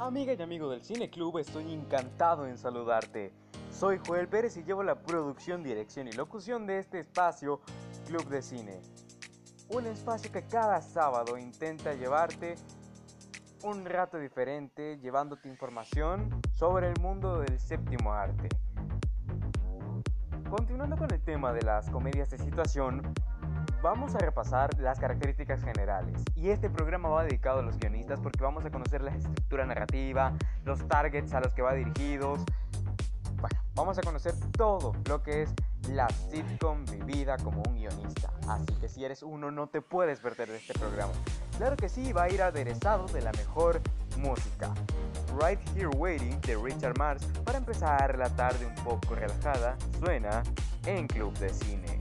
Amiga y amigo del Cine Club, estoy encantado en saludarte. Soy Joel Pérez y llevo la producción, dirección y locución de este espacio, Club de Cine. Un espacio que cada sábado intenta llevarte un rato diferente, llevándote información sobre el mundo del séptimo arte. Continuando con el tema de las comedias de situación, vamos a repasar las características generales. Y este programa va dedicado a los guionistas porque vamos a conocer la estructura narrativa, los targets a los que va dirigidos. Bueno, vamos a conocer todo lo que es la sitcom vivida como un guionista. Así que si eres uno no te puedes perder de este programa. Claro que sí, va a ir aderezado de la mejor música. Right Here Waiting de Richard Mars para empezar la tarde un poco relajada suena en Club de Cine.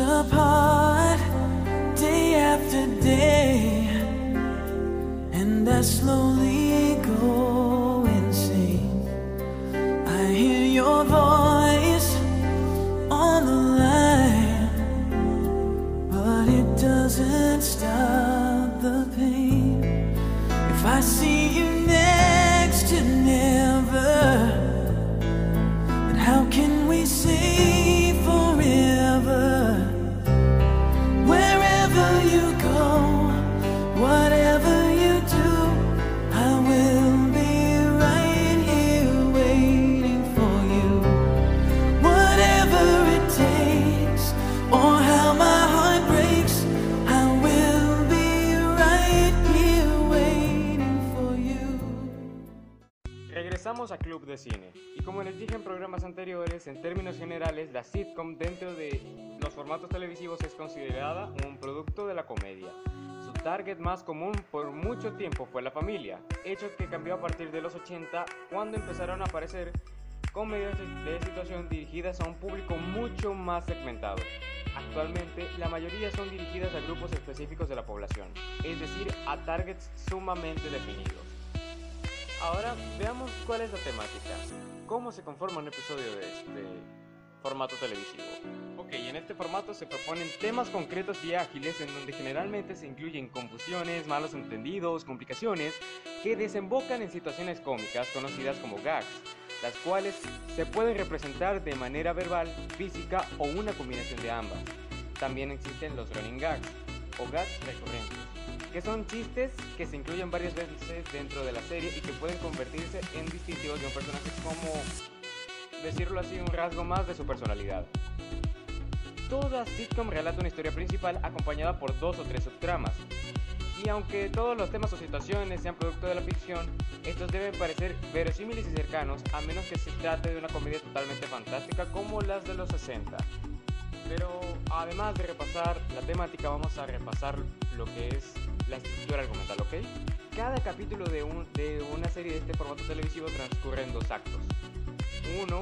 Apart, day after day, and I slowly go insane. I hear your voice on the line, but it doesn't stop the pain. If I see Regresamos a Club de Cine. Y como les dije en programas anteriores, en términos generales, la sitcom dentro de los formatos televisivos es considerada un producto de la comedia. Su target más común por mucho tiempo fue la familia, hecho que cambió a partir de los 80 cuando empezaron a aparecer comedias de situación dirigidas a un público mucho más segmentado. Actualmente, la mayoría son dirigidas a grupos específicos de la población, es decir, a targets sumamente definidos. Ahora veamos cuál es la temática. ¿Cómo se conforma un episodio de este formato televisivo? Ok, en este formato se proponen temas concretos y ágiles en donde generalmente se incluyen confusiones, malos entendidos, complicaciones que desembocan en situaciones cómicas conocidas como gags, las cuales se pueden representar de manera verbal, física o una combinación de ambas. También existen los running gags o gags recurrentes que son chistes que se incluyen varias veces dentro de la serie y que pueden convertirse en distintivos de un personaje como, decirlo así, un rasgo más de su personalidad. Toda sitcom relata una historia principal acompañada por dos o tres subtramas. Y aunque todos los temas o situaciones sean producto de la ficción, estos deben parecer verosímiles y cercanos a menos que se trate de una comedia totalmente fantástica como las de los 60. Pero además de repasar la temática, vamos a repasar lo que es la estructura argumental, ¿ok? Cada capítulo de, un- de una serie de este formato televisivo transcurre en dos actos. Uno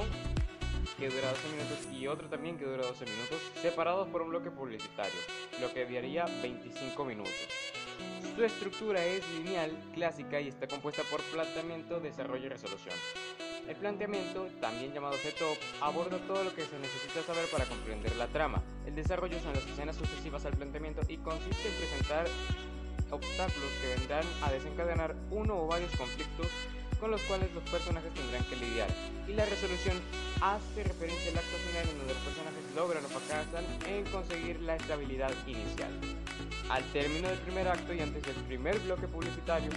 que dura 12 minutos y otro también que dura 12 minutos, separados por un bloque publicitario, lo que daría 25 minutos. Su estructura es lineal, clásica y está compuesta por planteamiento, desarrollo y resolución. El planteamiento, también llamado setup, aborda todo lo que se necesita saber para comprender la trama. El desarrollo son las escenas sucesivas al planteamiento y consiste en presentar obstáculos que vendrán a desencadenar uno o varios conflictos con los cuales los personajes tendrán que lidiar. Y la resolución hace referencia al acto final en donde los personajes logran o fracasan en conseguir la estabilidad inicial. Al término del primer acto y antes del primer bloque publicitario,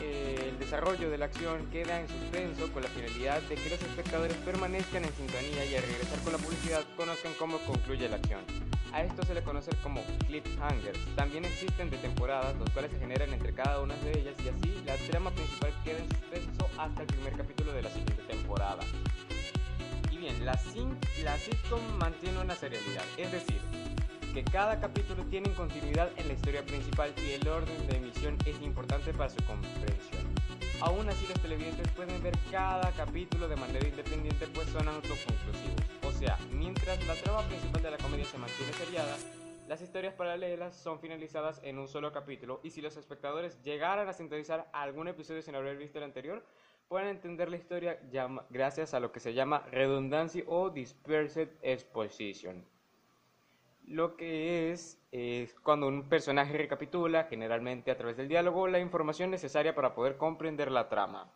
el desarrollo de la acción queda en suspenso con la finalidad de que los espectadores permanezcan en sintonía y al regresar con la publicidad conozcan cómo concluye la acción. A esto se le conoce como cliffhangers. También existen de temporadas, los cuales se generan entre cada una de ellas y así la trama principal queda en suspenso hasta el primer capítulo de la siguiente temporada. Y bien, la, la sitcom mantiene una serialidad, es decir, que cada capítulo tiene continuidad en la historia principal y el orden de emisión es importante para su comprensión. Aún así los televidentes pueden ver cada capítulo de manera independiente pues son autoconclusivos. Sea, mientras la trama principal de la comedia se mantiene seriada, las historias paralelas son finalizadas en un solo capítulo y si los espectadores llegaran a sintonizar algún episodio sin haber visto el anterior, puedan entender la historia gracias a lo que se llama redundancia o dispersed exposition. Lo que es cuando un personaje recapitula, generalmente a través del diálogo, la información necesaria para poder comprender la trama.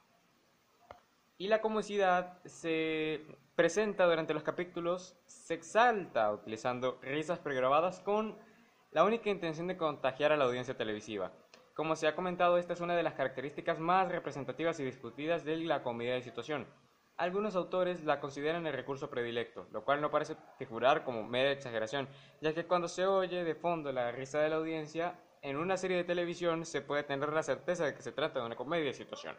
Y la comicidad se presenta durante los capítulos, se exalta utilizando risas pregrabadas con la única intención de contagiar a la audiencia televisiva. Como se ha comentado, esta es una de las características más representativas y discutidas de la comedia de situación. Algunos autores la consideran el recurso predilecto, lo cual no parece figurar como mera exageración, ya que cuando se oye de fondo la risa de la audiencia, en una serie de televisión se puede tener la certeza de que se trata de una comedia de situación.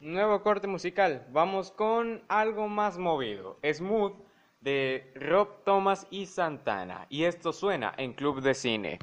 Nuevo corte musical, vamos con algo más movido, Smooth de Rob Thomas y Santana, y esto suena en Club de Cine.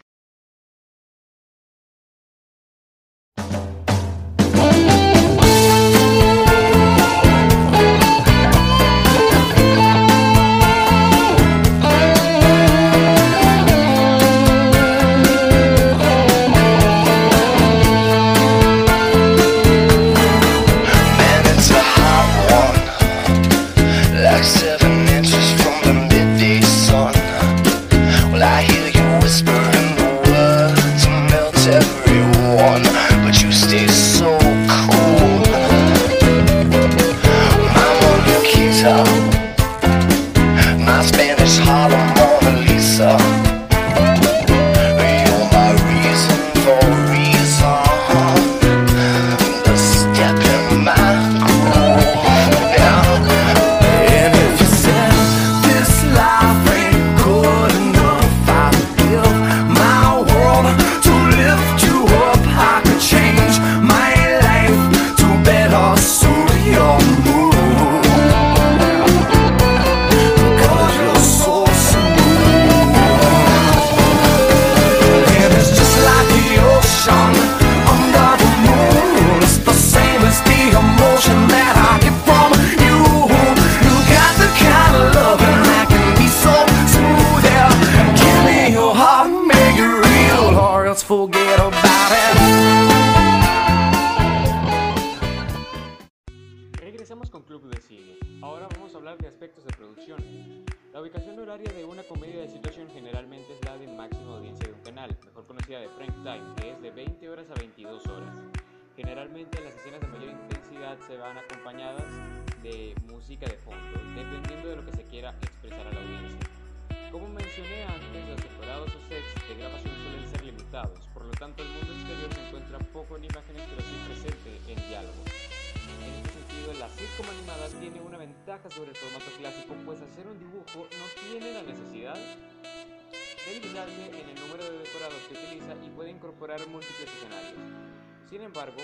I want. Regresamos con Club de Cine. Ahora vamos a hablar de aspectos de producción. La ubicación horaria de una comedia de situación generalmente es la de máxima audiencia de un canal, mejor conocida de prime time, que es de 20 horas a 22 horas. Generalmente las escenas de mayor intensidad se van acompañadas de música de fondo, dependiendo de lo que se quiera expresar a la audiencia. Como mencioné antes, los decorados o sets de grabación suelen ser limitados, lo tanto el mundo exterior se encuentra poco en imágenes pero sí presente en diálogos. En este sentido, la sitcom animada tiene una ventaja sobre el formato clásico, pues hacer un dibujo no tiene la necesidad de limitarse en el número de decorados que utiliza y puede incorporar múltiples escenarios. Sin embargo,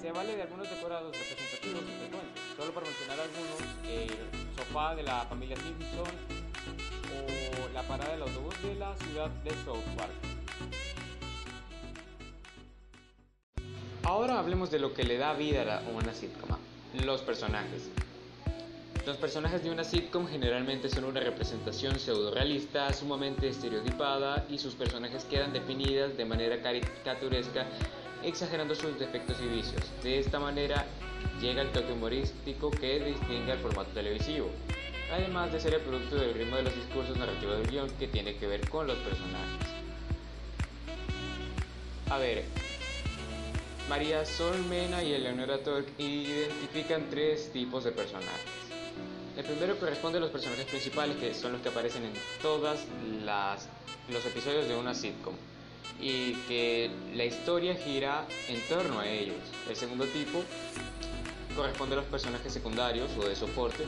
se vale de algunos decorados representativos y frecuentes, solo para mencionar algunos, el sofá de la familia Simpson o la parada del autobús de la ciudad de South Park. Ahora hablemos de lo que le da vida a una sitcom, los personajes. Los personajes de una sitcom generalmente son una representación pseudo-realista, sumamente estereotipada y sus personajes quedan definidas de manera caricaturesca, exagerando sus defectos y vicios. De esta manera llega el toque humorístico que distingue al formato televisivo, además de ser el producto del ritmo de los discursos narrativos del guion que tiene que ver con los personajes. A ver, María Sol Mena y Eleonora Tork identifican tres tipos de personajes. El primero corresponde a los personajes principales, que son los que aparecen en todas los episodios de una sitcom y que la historia gira en torno a ellos. El segundo tipo corresponde a los personajes secundarios o de soporte,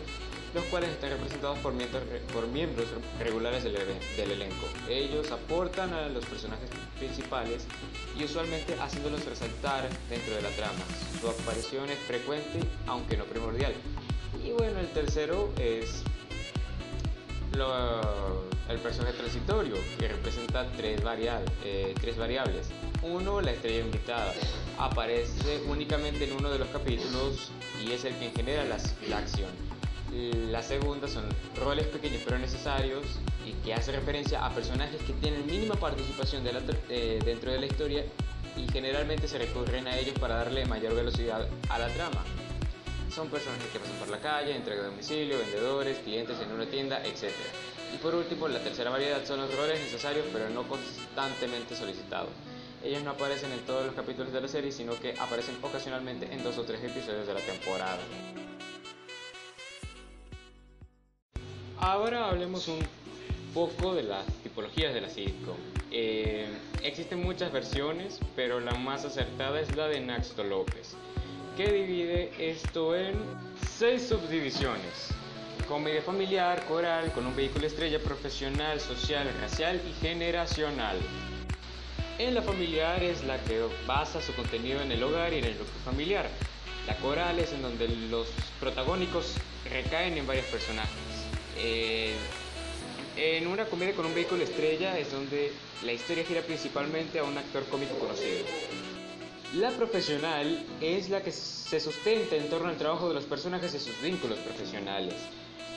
los cuales están representados por miembros, por miembros regulares del, elen- del elenco. Ellos aportan a los personajes principales y usualmente haciéndolos resaltar dentro de la trama. Su aparición es frecuente, aunque no primordial. Y bueno, el tercero es lo- el personaje transitorio, que representa tres, varial- eh, tres variables. Uno, la estrella invitada. Aparece únicamente en uno de los capítulos y es el que genera las- la acción. La segunda son roles pequeños pero necesarios y que hace referencia a personajes que tienen mínima participación eh, dentro de la historia y generalmente se recurren a ellos para darle mayor velocidad a la trama. Son personajes que pasan por la calle, entrega de domicilio, vendedores, clientes en una tienda, etc. Y por último, la tercera variedad son los roles necesarios pero no constantemente solicitados. Ellos no aparecen en todos los capítulos de la serie, sino que aparecen ocasionalmente en dos o tres episodios de la temporada. Ahora hablemos un poco de las tipologías de la sitcom. Eh, existen muchas versiones, pero la más acertada es la de Naxto López, que divide esto en seis subdivisiones. Comedia familiar, coral, con un vehículo estrella profesional, social, racial y generacional. En la familiar es la que basa su contenido en el hogar y en el núcleo familiar. La coral es en donde los protagónicos recaen en varios personajes. Eh, en una comedia con un vehículo estrella es donde la historia gira principalmente a un actor cómico conocido. La profesional es la que se sustenta en torno al trabajo de los personajes y sus vínculos profesionales.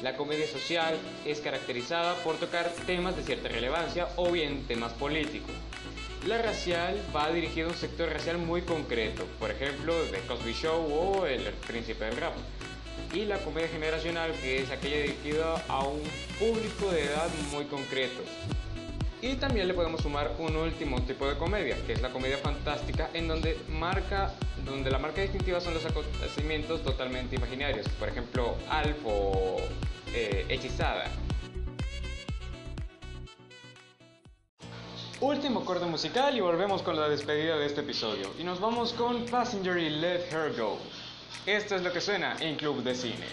La comedia social es caracterizada por tocar temas de cierta relevancia o bien temas políticos. La racial va dirigida a un sector racial muy concreto, por ejemplo, The Cosby Show o El Príncipe del Rap y la comedia generacional, que es aquella dirigida a un público de edad muy concreto. Y también le podemos sumar un último tipo de comedia, que es la comedia fantástica, en donde, marca, donde la marca distintiva son los acontecimientos totalmente imaginarios, por ejemplo, Alf o eh, Hechizada. Último corte musical y volvemos con la despedida de este episodio. Y nos vamos con Passenger y Let Her Go. Esto es lo que suena en Club de Cine.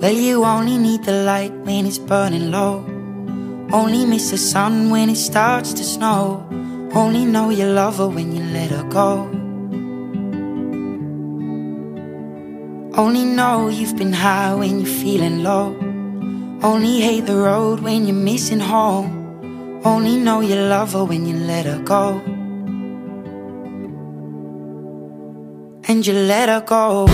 Well, you only need the light when it's burning low. Only miss the sun when it starts to snow. Only know you love her when you let her go. Only know you've been high when you're feeling low. Only hate the road when you're missing home. Only know you love her when you let her go. And you let her go.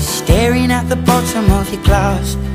Staring at the bottom of your glass,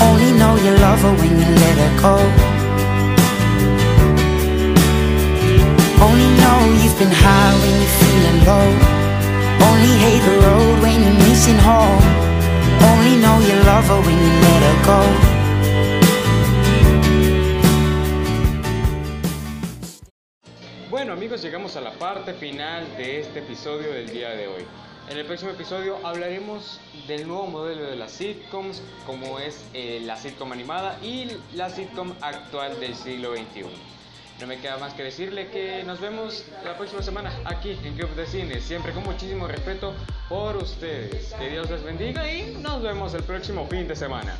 Only know you love her when you let her go. Only know you've been high when you're feeling low. Only hate the road when you're missing home. Only know you love her when you let her go. Bueno amigos, llegamos a la parte final de este episodio del día de hoy. En el próximo episodio hablaremos del nuevo modelo de las sitcoms, como es eh, la sitcom animada y la sitcom actual del siglo XXI. No me queda más que decirle que nos vemos la próxima semana aquí en Club de Cine, siempre con muchísimo respeto por ustedes. Que Dios les bendiga y nos vemos el próximo fin de semana.